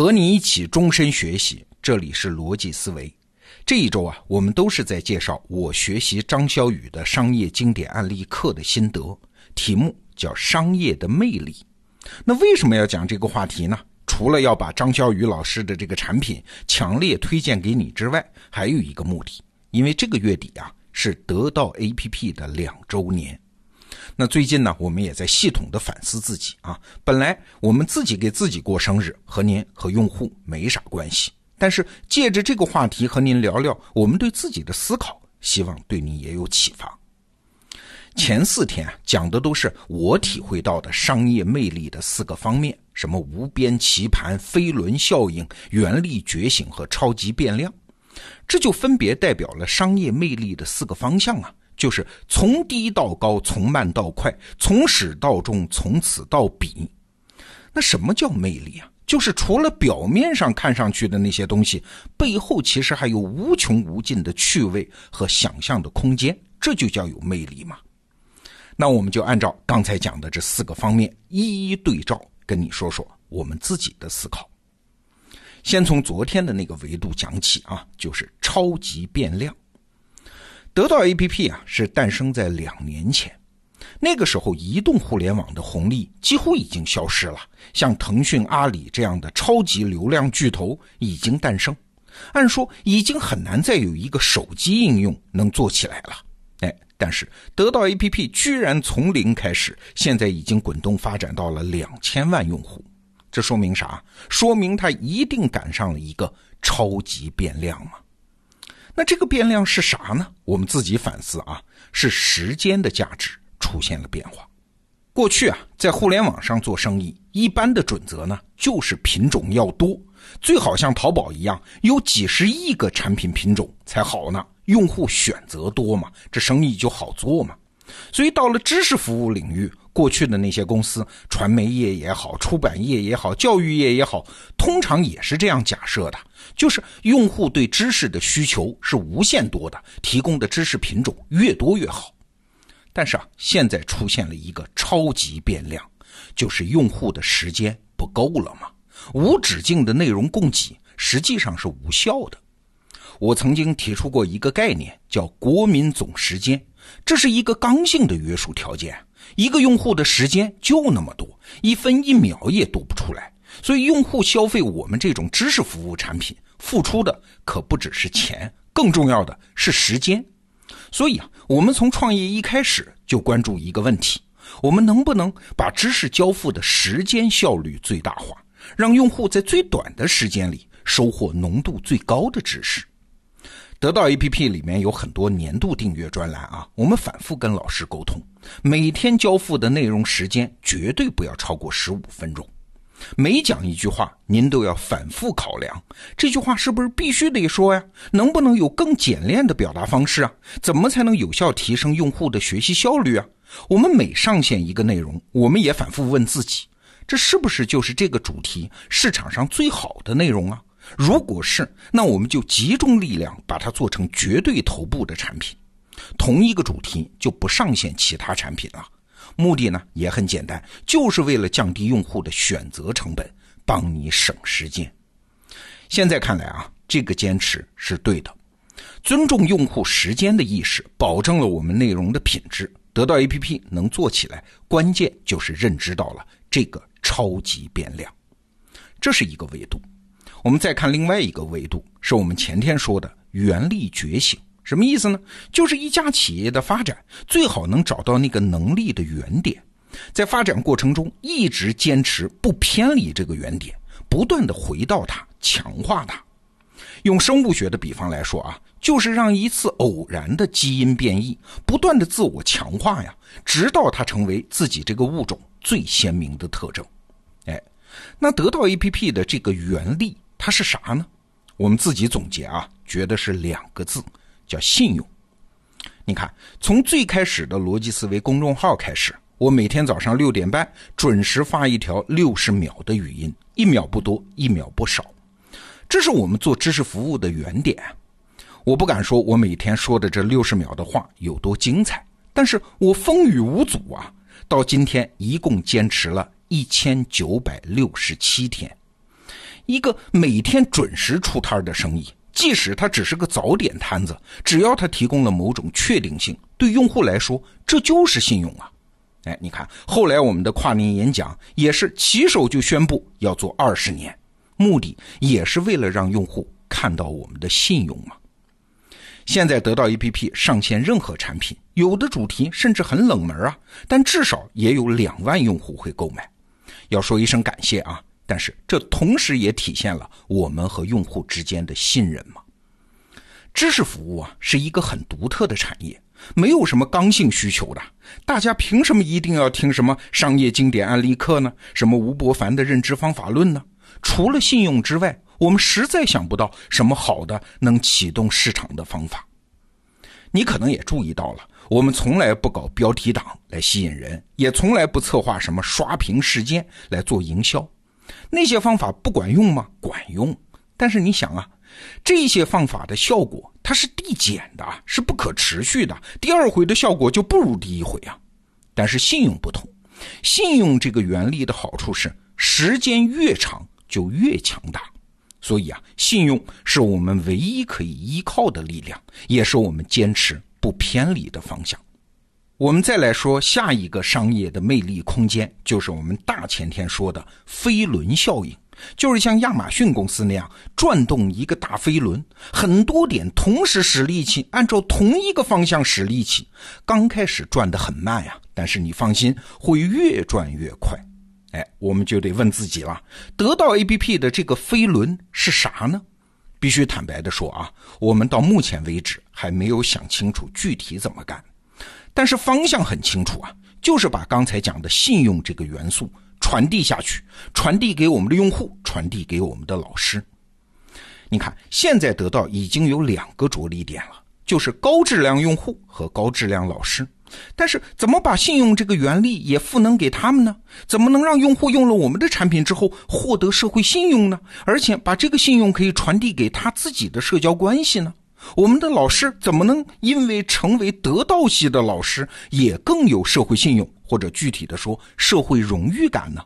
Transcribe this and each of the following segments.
和你一起终身学习，这里是逻辑思维。这一周啊，我们都是在介绍我学习张潇雨的商业经典案例课的心得，题目叫“商业的魅力”。那为什么要讲这个话题呢？除了要把张潇雨老师的这个产品强烈推荐给你之外，还有一个目的，因为这个月底啊是得到 APP 的两周年。那最近呢，我们也在系统的反思自己啊。本来我们自己给自己过生日，和您和用户没啥关系。但是借着这个话题和您聊聊我们对自己的思考，希望对你也有启发。前四天啊，讲的都是我体会到的商业魅力的四个方面，什么无边棋盘、飞轮效应、原力觉醒和超级变量，这就分别代表了商业魅力的四个方向啊。就是从低到高，从慢到快，从始到终，从此到彼。那什么叫魅力啊？就是除了表面上看上去的那些东西，背后其实还有无穷无尽的趣味和想象的空间，这就叫有魅力嘛。那我们就按照刚才讲的这四个方面一一对照，跟你说说我们自己的思考。先从昨天的那个维度讲起啊，就是超级变量。得到 APP 啊，是诞生在两年前，那个时候移动互联网的红利几乎已经消失了，像腾讯、阿里这样的超级流量巨头已经诞生，按说已经很难再有一个手机应用能做起来了。哎，但是得到 APP 居然从零开始，现在已经滚动发展到了两千万用户，这说明啥？说明它一定赶上了一个超级变量嘛。那这个变量是啥呢？我们自己反思啊，是时间的价值出现了变化。过去啊，在互联网上做生意，一般的准则呢，就是品种要多，最好像淘宝一样，有几十亿个产品品种才好呢，用户选择多嘛，这生意就好做嘛。所以到了知识服务领域。过去的那些公司，传媒业也好，出版业也好，教育业也好，通常也是这样假设的，就是用户对知识的需求是无限多的，提供的知识品种越多越好。但是啊，现在出现了一个超级变量，就是用户的时间不够了嘛，无止境的内容供给实际上是无效的。我曾经提出过一个概念，叫国民总时间，这是一个刚性的约束条件。一个用户的时间就那么多，一分一秒也多不出来，所以用户消费我们这种知识服务产品，付出的可不只是钱，更重要的是时间。所以啊，我们从创业一开始就关注一个问题：我们能不能把知识交付的时间效率最大化，让用户在最短的时间里收获浓度最高的知识？得到 APP 里面有很多年度订阅专栏啊，我们反复跟老师沟通，每天交付的内容时间绝对不要超过十五分钟，每讲一句话您都要反复考量，这句话是不是必须得说呀？能不能有更简练的表达方式啊？怎么才能有效提升用户的学习效率啊？我们每上线一个内容，我们也反复问自己，这是不是就是这个主题市场上最好的内容啊？如果是，那我们就集中力量把它做成绝对头部的产品。同一个主题就不上线其他产品了。目的呢也很简单，就是为了降低用户的选择成本，帮你省时间。现在看来啊，这个坚持是对的。尊重用户时间的意识，保证了我们内容的品质。得到 APP 能做起来，关键就是认知到了这个超级变量。这是一个维度。我们再看另外一个维度，是我们前天说的原力觉醒，什么意思呢？就是一家企业的发展最好能找到那个能力的原点，在发展过程中一直坚持不偏离这个原点，不断的回到它，强化它。用生物学的比方来说啊，就是让一次偶然的基因变异不断的自我强化呀，直到它成为自己这个物种最鲜明的特征。哎，那得到 APP 的这个原力。它是啥呢？我们自己总结啊，觉得是两个字，叫信用。你看，从最开始的逻辑思维公众号开始，我每天早上六点半准时发一条六十秒的语音，一秒不多，一秒不少。这是我们做知识服务的原点。我不敢说我每天说的这六十秒的话有多精彩，但是我风雨无阻啊。到今天一共坚持了一千九百六十七天。一个每天准时出摊的生意，即使它只是个早点摊子，只要它提供了某种确定性，对用户来说，这就是信用啊。哎，你看，后来我们的跨年演讲也是起手就宣布要做二十年，目的也是为了让用户看到我们的信用嘛。现在得到 APP 上线任何产品，有的主题甚至很冷门啊，但至少也有两万用户会购买。要说一声感谢啊！但是这同时也体现了我们和用户之间的信任嘛。知识服务啊，是一个很独特的产业，没有什么刚性需求的。大家凭什么一定要听什么商业经典案例课呢？什么吴伯凡的认知方法论呢？除了信用之外，我们实在想不到什么好的能启动市场的方法。你可能也注意到了，我们从来不搞标题党来吸引人，也从来不策划什么刷屏事件来做营销。那些方法不管用吗？管用。但是你想啊，这些方法的效果它是递减的，是不可持续的。第二回的效果就不如第一回啊。但是信用不同，信用这个原理的好处是，时间越长就越强大。所以啊，信用是我们唯一可以依靠的力量，也是我们坚持不偏离的方向。我们再来说下一个商业的魅力空间，就是我们大前天说的飞轮效应，就是像亚马逊公司那样转动一个大飞轮，很多点同时使力气，按照同一个方向使力气，刚开始转得很慢呀，但是你放心，会越转越快。哎，我们就得问自己了：得到 APP 的这个飞轮是啥呢？必须坦白的说啊，我们到目前为止还没有想清楚具体怎么干。但是方向很清楚啊，就是把刚才讲的信用这个元素传递下去，传递给我们的用户，传递给我们的老师。你看，现在得到已经有两个着力点了，就是高质量用户和高质量老师。但是，怎么把信用这个原理也赋能给他们呢？怎么能让用户用了我们的产品之后获得社会信用呢？而且把这个信用可以传递给他自己的社交关系呢？我们的老师怎么能因为成为得道系的老师，也更有社会信用，或者具体的说，社会荣誉感呢？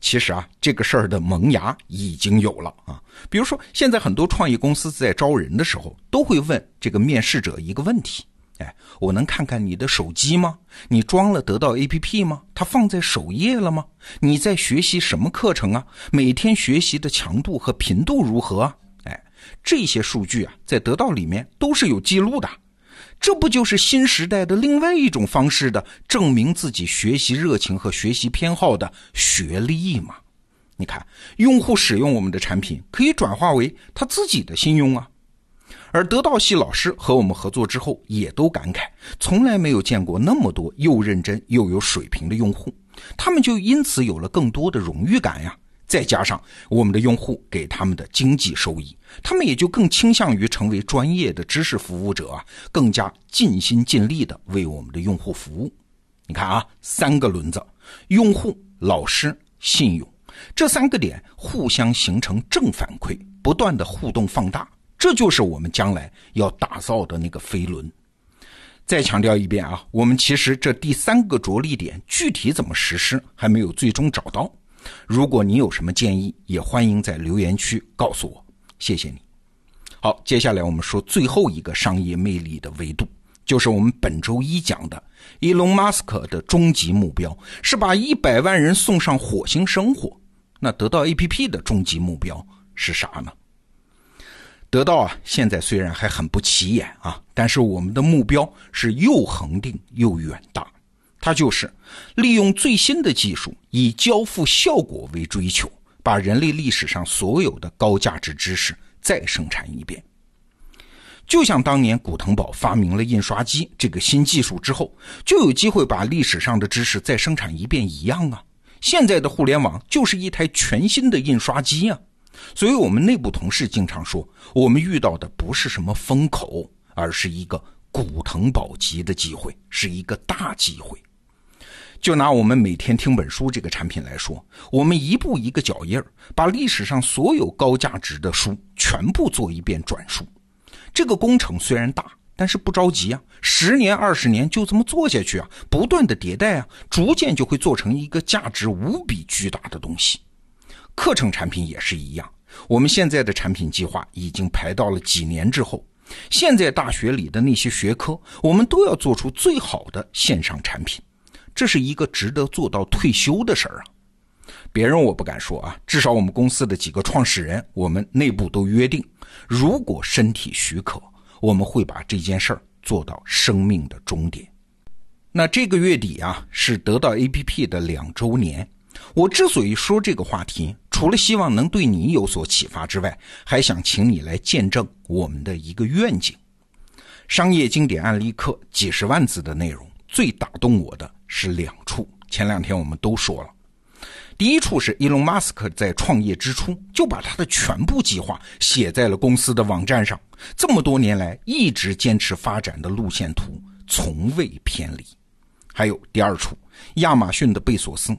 其实啊，这个事儿的萌芽已经有了啊。比如说，现在很多创业公司在招人的时候，都会问这个面试者一个问题。哎，我能看看你的手机吗？你装了得到 APP 吗？它放在首页了吗？你在学习什么课程啊？每天学习的强度和频度如何啊？这些数据啊，在得到里面都是有记录的。这不就是新时代的另外一种方式的证明自己学习热情和学习偏好的学历吗？你看，用户使用我们的产品，可以转化为他自己的信用啊。而得到系老师和我们合作之后，也都感慨，从来没有见过那么多又认真又有水平的用户，他们就因此有了更多的荣誉感呀。再加上我们的用户给他们的经济收益，他们也就更倾向于成为专业的知识服务者啊，更加尽心尽力的为我们的用户服务。你看啊，三个轮子：用户、老师、信用，这三个点互相形成正反馈，不断的互动放大。这就是我们将来要打造的那个飞轮。再强调一遍啊，我们其实这第三个着力点具体怎么实施还没有最终找到。如果你有什么建议，也欢迎在留言区告诉我。谢谢你。好，接下来我们说最后一个商业魅力的维度，就是我们本周一讲的伊隆马斯克的终极目标是把一百万人送上火星生活。那得到 APP 的终极目标是啥呢？得到啊，现在虽然还很不起眼啊，但是我们的目标是又恒定又远大。它就是利用最新的技术，以交付效果为追求，把人类历史上所有的高价值知识再生产一遍。就像当年古腾堡发明了印刷机这个新技术之后，就有机会把历史上的知识再生产一遍一样啊。现在的互联网就是一台全新的印刷机啊。所以，我们内部同事经常说，我们遇到的不是什么风口，而是一个古腾堡级的机会，是一个大机会。就拿我们每天听本书这个产品来说，我们一步一个脚印儿，把历史上所有高价值的书全部做一遍转述。这个工程虽然大，但是不着急啊，十年、二十年就这么做下去啊，不断的迭代啊，逐渐就会做成一个价值无比巨大的东西。课程产品也是一样。我们现在的产品计划已经排到了几年之后。现在大学里的那些学科，我们都要做出最好的线上产品，这是一个值得做到退休的事儿啊。别人我不敢说啊，至少我们公司的几个创始人，我们内部都约定，如果身体许可，我们会把这件事儿做到生命的终点。那这个月底啊，是得到 APP 的两周年。我之所以说这个话题，除了希望能对你有所启发之外，还想请你来见证我们的一个愿景。商业经典案例课几十万字的内容，最打动我的是两处。前两天我们都说了，第一处是伊隆马斯克在创业之初就把他的全部计划写在了公司的网站上，这么多年来一直坚持发展的路线图，从未偏离。还有第二处，亚马逊的贝索斯。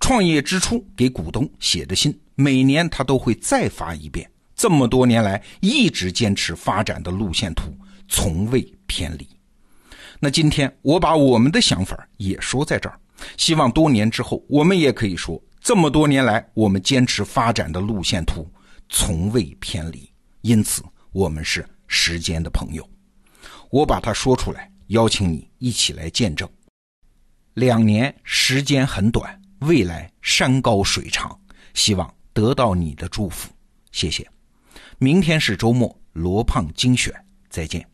创业之初给股东写的信，每年他都会再发一遍。这么多年来一直坚持发展的路线图，从未偏离。那今天我把我们的想法也说在这儿，希望多年之后我们也可以说，这么多年来我们坚持发展的路线图从未偏离。因此，我们是时间的朋友。我把它说出来，邀请你一起来见证。两年时间很短。未来山高水长，希望得到你的祝福，谢谢。明天是周末，罗胖精选，再见。